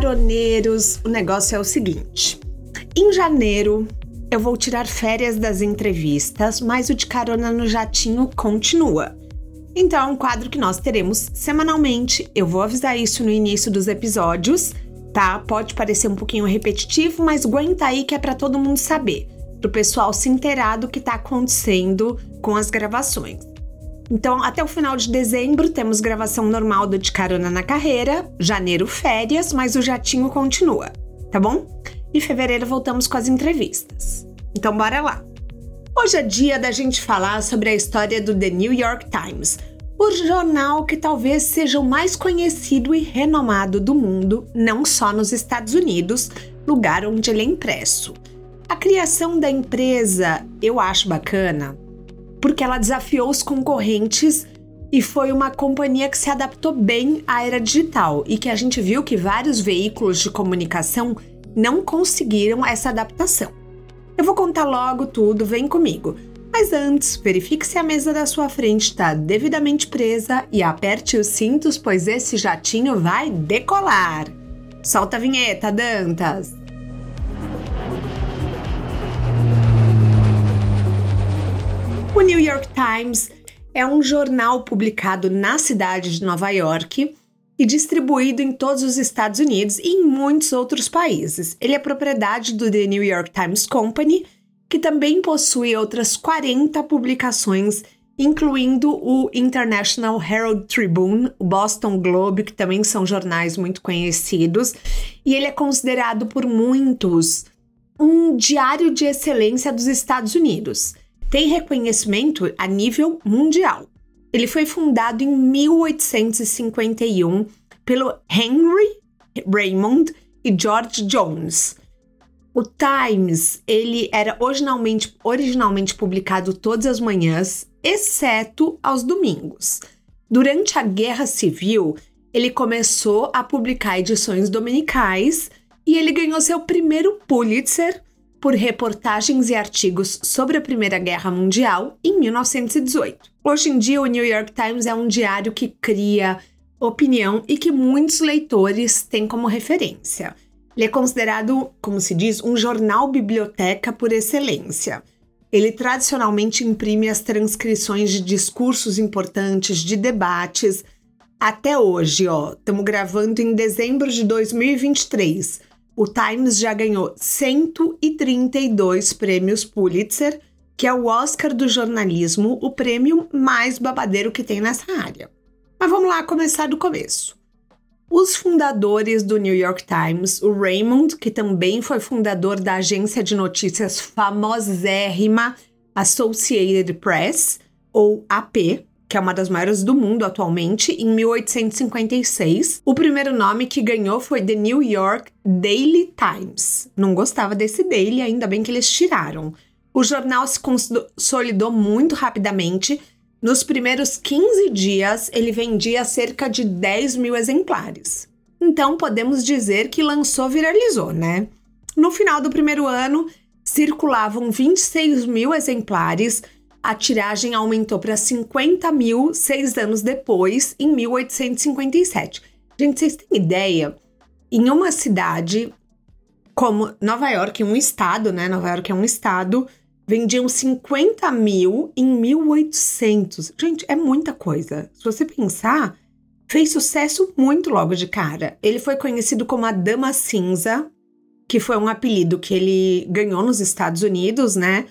caroneiros, o negócio é o seguinte: em janeiro eu vou tirar férias das entrevistas, mas o de carona no jatinho continua. Então é um quadro que nós teremos semanalmente. Eu vou avisar isso no início dos episódios, tá? Pode parecer um pouquinho repetitivo, mas aguenta aí que é para todo mundo saber, para o pessoal se inteirar do que está acontecendo com as gravações. Então, até o final de dezembro, temos gravação normal do De Carona na Carreira, janeiro, férias, mas o jatinho continua, tá bom? E fevereiro voltamos com as entrevistas. Então, bora lá! Hoje é dia da gente falar sobre a história do The New York Times, o jornal que talvez seja o mais conhecido e renomado do mundo, não só nos Estados Unidos, lugar onde ele é impresso. A criação da empresa eu acho bacana porque ela desafiou os concorrentes e foi uma companhia que se adaptou bem à era digital e que a gente viu que vários veículos de comunicação não conseguiram essa adaptação. Eu vou contar logo tudo, vem comigo. Mas antes, verifique se a mesa da sua frente está devidamente presa e aperte os cintos, pois esse jatinho vai decolar. Solta a vinheta, Dantas! O New York Times é um jornal publicado na cidade de Nova York e distribuído em todos os Estados Unidos e em muitos outros países. Ele é propriedade do The New York Times Company, que também possui outras 40 publicações, incluindo o International Herald Tribune, o Boston Globe, que também são jornais muito conhecidos, e ele é considerado por muitos um diário de excelência dos Estados Unidos tem reconhecimento a nível mundial. Ele foi fundado em 1851 pelo Henry Raymond e George Jones. O Times, ele era originalmente, originalmente publicado todas as manhãs, exceto aos domingos. Durante a Guerra Civil, ele começou a publicar edições dominicais e ele ganhou seu primeiro Pulitzer por reportagens e artigos sobre a Primeira Guerra Mundial em 1918. Hoje em dia, o New York Times é um diário que cria opinião e que muitos leitores têm como referência. Ele é considerado, como se diz, um jornal biblioteca por excelência. Ele tradicionalmente imprime as transcrições de discursos importantes, de debates. Até hoje, ó, estamos gravando em dezembro de 2023 o Times já ganhou 132 prêmios Pulitzer, que é o Oscar do jornalismo, o prêmio mais babadeiro que tem nessa área. Mas vamos lá começar do começo. Os fundadores do New York Times, o Raymond, que também foi fundador da agência de notícias famosérrima Associated Press, ou AP, que é uma das maiores do mundo atualmente, em 1856. O primeiro nome que ganhou foi The New York Daily Times. Não gostava desse daily, ainda bem que eles tiraram. O jornal se consolidou muito rapidamente. Nos primeiros 15 dias, ele vendia cerca de 10 mil exemplares. Então, podemos dizer que lançou viralizou, né? No final do primeiro ano, circulavam 26 mil exemplares, a tiragem aumentou para 50 mil seis anos depois, em 1857. Gente, vocês têm ideia? Em uma cidade como Nova York, um estado, né? Nova York é um estado, vendiam 50 mil em 1800. Gente, é muita coisa. Se você pensar, fez sucesso muito logo de cara. Ele foi conhecido como a Dama Cinza, que foi um apelido que ele ganhou nos Estados Unidos, né?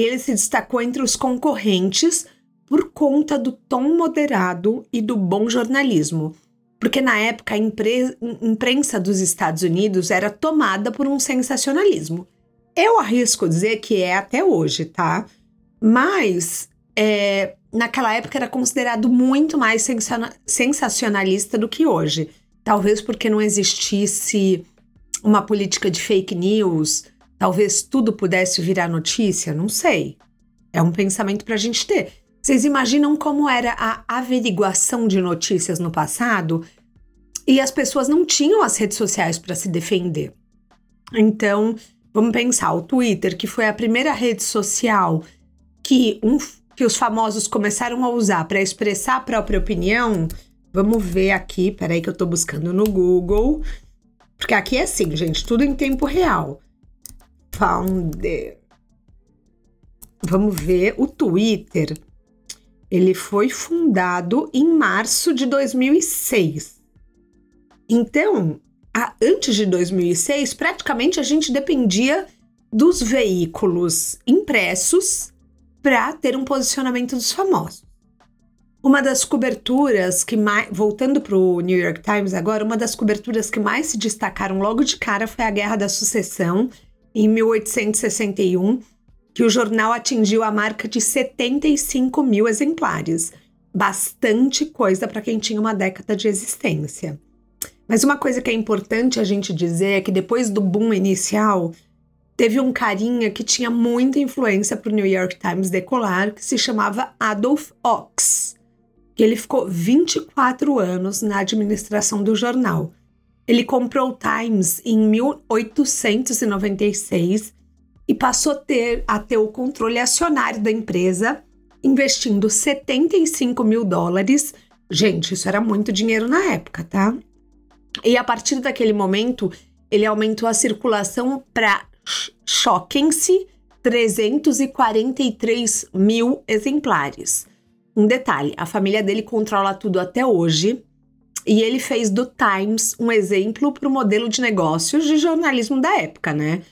Ele se destacou entre os concorrentes por conta do tom moderado e do bom jornalismo. Porque na época a imprensa dos Estados Unidos era tomada por um sensacionalismo. Eu arrisco dizer que é até hoje, tá? Mas é, naquela época era considerado muito mais sensacionalista do que hoje. Talvez porque não existisse uma política de fake news, Talvez tudo pudesse virar notícia, não sei. É um pensamento para a gente ter. Vocês imaginam como era a averiguação de notícias no passado? E as pessoas não tinham as redes sociais para se defender. Então, vamos pensar: o Twitter, que foi a primeira rede social que, um, que os famosos começaram a usar para expressar a própria opinião. Vamos ver aqui, peraí que eu estou buscando no Google Porque aqui é assim, gente, tudo em tempo real. Founder. Vamos ver o Twitter. Ele foi fundado em março de 2006. Então, a, antes de 2006, praticamente a gente dependia dos veículos impressos para ter um posicionamento dos famosos. Uma das coberturas que mais. Voltando para o New York Times agora, uma das coberturas que mais se destacaram logo de cara foi a Guerra da Sucessão, em 1861, que o jornal atingiu a marca de 75 mil exemplares. Bastante coisa para quem tinha uma década de existência. Mas uma coisa que é importante a gente dizer é que depois do boom inicial, teve um carinha que tinha muita influência para o New York Times decolar, que se chamava Adolf Ox. Ele ficou 24 anos na administração do jornal. Ele comprou o Times em 1896 e passou a ter, a ter o controle acionário da empresa, investindo 75 mil dólares. Gente, isso era muito dinheiro na época, tá? E a partir daquele momento, ele aumentou a circulação para choquem-se 343 mil exemplares. Um detalhe: a família dele controla tudo até hoje. E ele fez do Times um exemplo para o modelo de negócios de jornalismo da época, né?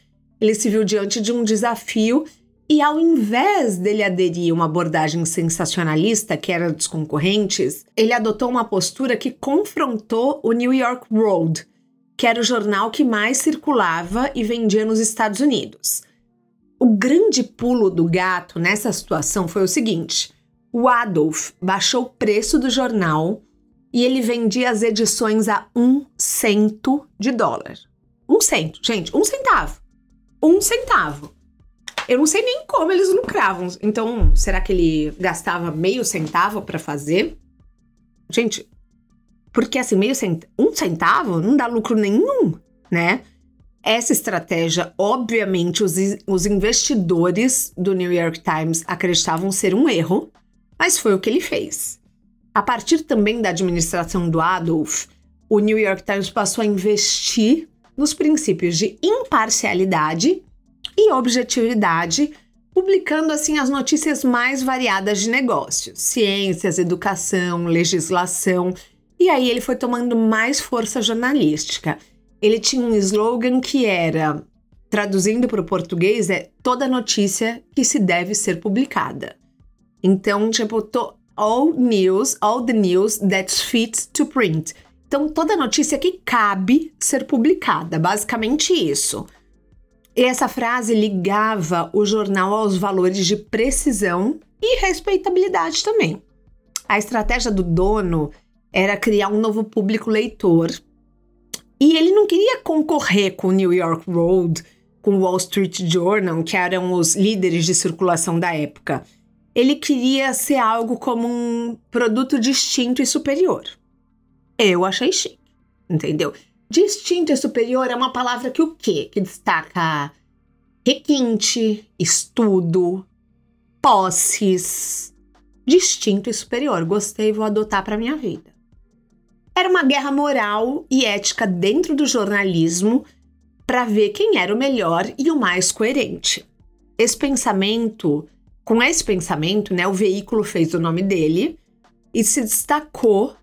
Ele se viu diante de um desafio e, ao invés dele aderir a uma abordagem sensacionalista, que era dos concorrentes, ele adotou uma postura que confrontou o New York World, que era o jornal que mais circulava e vendia nos Estados Unidos. O grande pulo do gato nessa situação foi o seguinte: o Adolf baixou o preço do jornal e ele vendia as edições a um cento de dólar. Um cento, gente, um centavo. Um centavo. Eu não sei nem como eles lucravam. Então, será que ele gastava meio centavo para fazer? Gente, porque assim, meio cent... um centavo não dá lucro nenhum, né? Essa estratégia, obviamente, os, os investidores do New York Times acreditavam ser um erro, mas foi o que ele fez. A partir também da administração do Adolf, o New York Times passou a investir nos princípios de imparcialidade e objetividade, publicando assim as notícias mais variadas de negócios, ciências, educação, legislação e aí ele foi tomando mais força jornalística. Ele tinha um slogan que era, traduzindo para o português, é toda notícia que se deve ser publicada. Então, tipo, to, all news, all the news that's fit to print. Então, toda notícia que cabe ser publicada, basicamente isso. E essa frase ligava o jornal aos valores de precisão e respeitabilidade também. A estratégia do dono era criar um novo público leitor. E ele não queria concorrer com o New York Road, com o Wall Street Journal, que eram os líderes de circulação da época. Ele queria ser algo como um produto distinto e superior. Eu achei chique, entendeu? Distinto e superior é uma palavra que o quê? Que destaca requinte, estudo, posses. Distinto e superior. Gostei, vou adotar para minha vida. Era uma guerra moral e ética dentro do jornalismo para ver quem era o melhor e o mais coerente. Esse pensamento, com esse pensamento, né, o veículo fez o nome dele e se destacou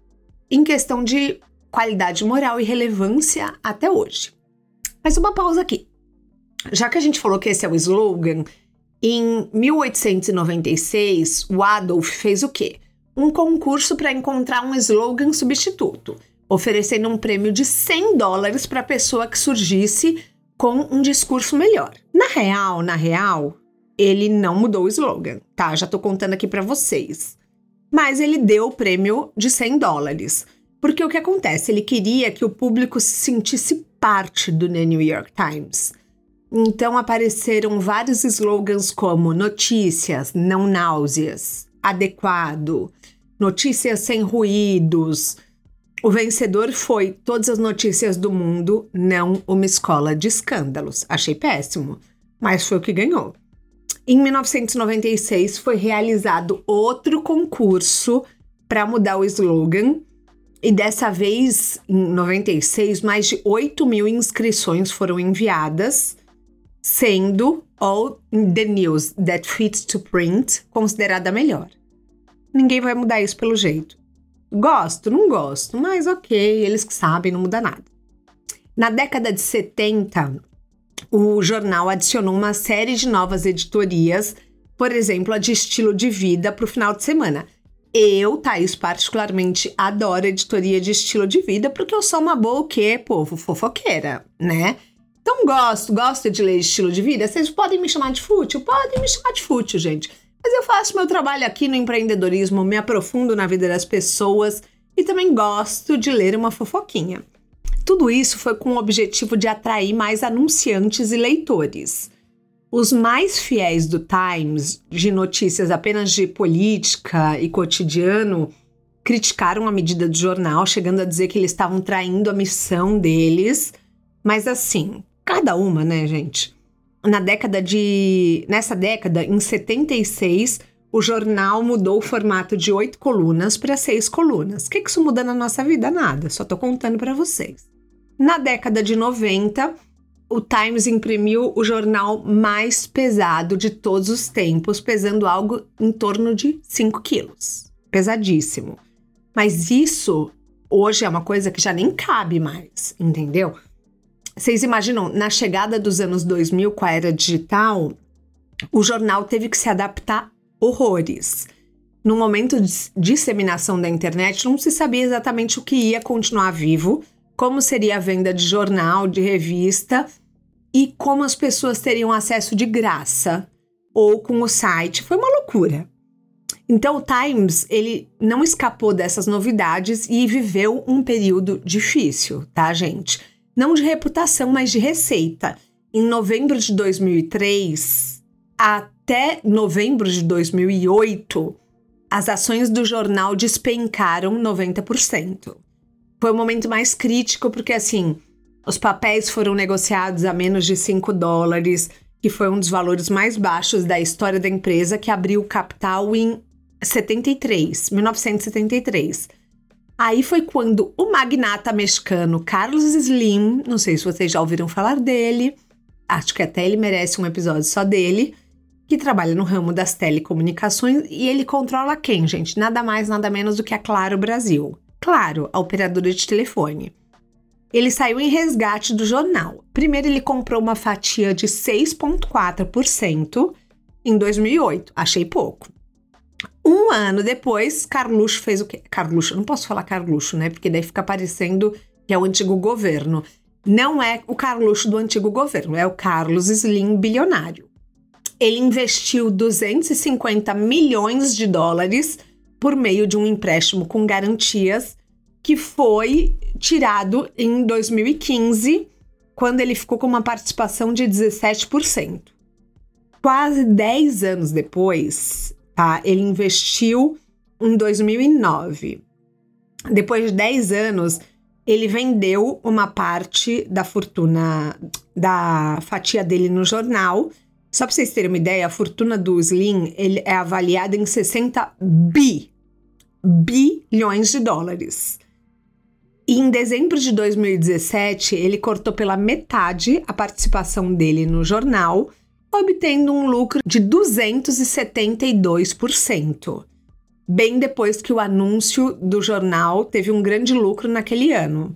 em questão de qualidade moral e relevância até hoje. Mas uma pausa aqui. Já que a gente falou que esse é o slogan, em 1896, o Adolf fez o quê? um concurso para encontrar um slogan substituto, oferecendo um prêmio de 100 dólares para a pessoa que surgisse com um discurso melhor. Na real, na real, ele não mudou o slogan, tá? Já tô contando aqui para vocês. Mas ele deu o prêmio de 100 dólares. Porque o que acontece? Ele queria que o público se sentisse parte do The New York Times. Então apareceram vários slogans como notícias, não náuseas, adequado, notícias sem ruídos. O vencedor foi Todas as Notícias do Mundo, não uma escola de escândalos. Achei péssimo, mas foi o que ganhou. Em 1996 foi realizado outro concurso para mudar o slogan E dessa vez, em 96, mais de 8 mil inscrições foram enviadas, sendo All the News That Fits to Print considerada a melhor. Ninguém vai mudar isso pelo jeito. Gosto, não gosto, mas ok, eles que sabem, não muda nada. Na década de 70, o jornal adicionou uma série de novas editorias, por exemplo, a de estilo de vida para o final de semana. Eu, Thaís, particularmente adoro editoria de estilo de vida porque eu sou uma boa o quê, povo? Fofoqueira, né? Então gosto, gosto de ler estilo de vida. Vocês podem me chamar de fútil? Podem me chamar de fútil, gente. Mas eu faço meu trabalho aqui no empreendedorismo, me aprofundo na vida das pessoas e também gosto de ler uma fofoquinha. Tudo isso foi com o objetivo de atrair mais anunciantes e leitores. Os mais fiéis do Times, de notícias apenas de política e cotidiano, criticaram a medida do jornal, chegando a dizer que eles estavam traindo a missão deles. Mas assim, cada uma, né, gente? na década de. Nessa década, em 76, o jornal mudou o formato de oito colunas para seis colunas. O que, que isso muda na nossa vida? Nada, só tô contando para vocês. Na década de 90, o Times imprimiu o jornal mais pesado de todos os tempos, pesando algo em torno de 5 quilos. Pesadíssimo. Mas isso hoje é uma coisa que já nem cabe mais, entendeu? Vocês imaginam, na chegada dos anos 2000 com a era digital, o jornal teve que se adaptar horrores. No momento de disseminação da internet, não se sabia exatamente o que ia continuar vivo, como seria a venda de jornal, de revista e como as pessoas teriam acesso de graça ou com o site. Foi uma loucura. Então o Times, ele não escapou dessas novidades e viveu um período difícil, tá, gente? não de reputação, mas de receita. Em novembro de 2003 até novembro de 2008, as ações do jornal despencaram 90%. Foi o momento mais crítico porque, assim, os papéis foram negociados a menos de 5 dólares, que foi um dos valores mais baixos da história da empresa, que abriu capital em 73, 1973. Aí foi quando o magnata mexicano Carlos Slim, não sei se vocês já ouviram falar dele, acho que até ele merece um episódio só dele, que trabalha no ramo das telecomunicações e ele controla quem, gente? Nada mais, nada menos do que a Claro Brasil. Claro, a operadora de telefone. Ele saiu em resgate do jornal. Primeiro, ele comprou uma fatia de 6,4% em 2008. Achei pouco. Um ano depois, Carluxo fez o quê? Carluxo, não posso falar Carluxo, né? Porque daí fica parecendo que é o antigo governo. Não é o Carluxo do antigo governo, é o Carlos Slim bilionário. Ele investiu 250 milhões de dólares por meio de um empréstimo com garantias que foi tirado em 2015, quando ele ficou com uma participação de 17%. Quase 10 anos depois, tá? Ele investiu em 2009. Depois de 10 anos, ele vendeu uma parte da fortuna, da fatia dele no jornal. Só para vocês terem uma ideia, a fortuna do Slim ele é avaliada em 60 bi, bilhões de dólares. E em dezembro de 2017, ele cortou pela metade a participação dele no jornal obtendo um lucro de 272%, bem depois que o anúncio do jornal teve um grande lucro naquele ano.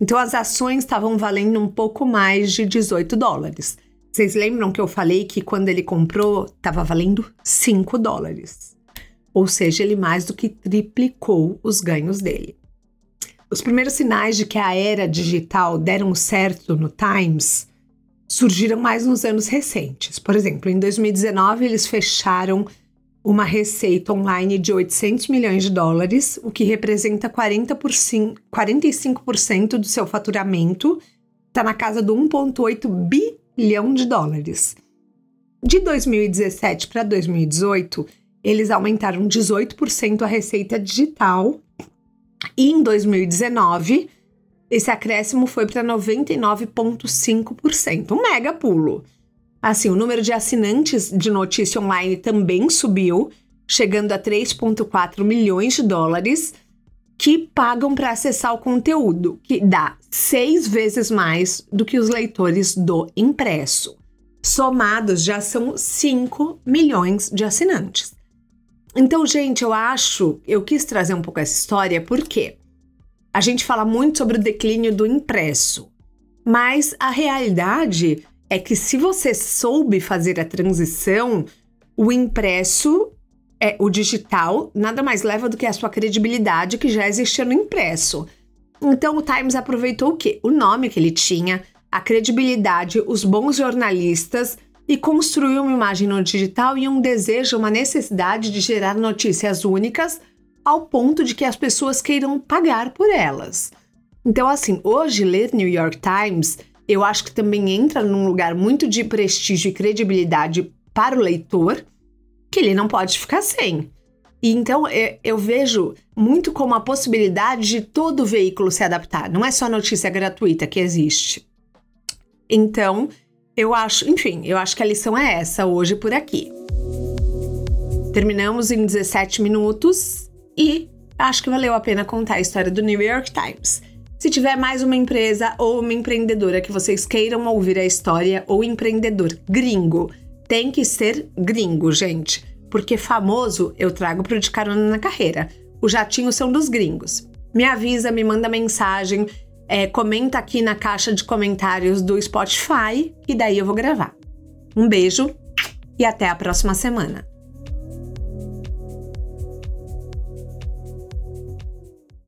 Então as ações estavam valendo um pouco mais de 18 dólares. Vocês lembram que eu falei que quando ele comprou estava valendo 5 dólares? Ou seja, ele mais do que triplicou os ganhos dele. Os primeiros sinais de que a era digital deram certo no Times surgiram mais nos anos recentes. Por exemplo, em 2019 eles fecharam uma receita online de 800 milhões de dólares, o que representa 40%, 45% do seu faturamento, está na casa do 1,8 bilhão de dólares. De 2017 para 2018, eles aumentaram 18% a receita digital e em 2019 esse acréscimo foi para 99,5%, um mega pulo. Assim, o número de assinantes de notícia online também subiu, chegando a 3,4 milhões de dólares. Que pagam para acessar o conteúdo, que dá seis vezes mais do que os leitores do impresso. Somados já são 5 milhões de assinantes. Então, gente, eu acho, eu quis trazer um pouco essa história porque a gente fala muito sobre o declínio do impresso, mas a realidade é que se você soube fazer a transição, o impresso é o digital nada mais leva do que a sua credibilidade que já existia no impresso. Então o Times aproveitou o quê? O nome que ele tinha, a credibilidade, os bons jornalistas e construiu uma imagem no digital e um desejo, uma necessidade de gerar notícias únicas ao ponto de que as pessoas queiram pagar por elas. Então, assim, hoje ler New York Times eu acho que também entra num lugar muito de prestígio e credibilidade para o leitor, que ele não pode ficar sem. E então eu, eu vejo muito como a possibilidade de todo veículo se adaptar. Não é só notícia gratuita que existe. Então, eu acho, enfim, eu acho que a lição é essa hoje por aqui. Terminamos em 17 minutos e acho que valeu a pena contar a história do New York Times. Se tiver mais uma empresa ou uma empreendedora que vocês queiram ouvir a história, ou empreendedor gringo, tem que ser gringo, gente. Porque famoso eu trago pro de carona na carreira. Os jatinhos são dos gringos. Me avisa, me manda mensagem, é, comenta aqui na caixa de comentários do Spotify e daí eu vou gravar. Um beijo e até a próxima semana.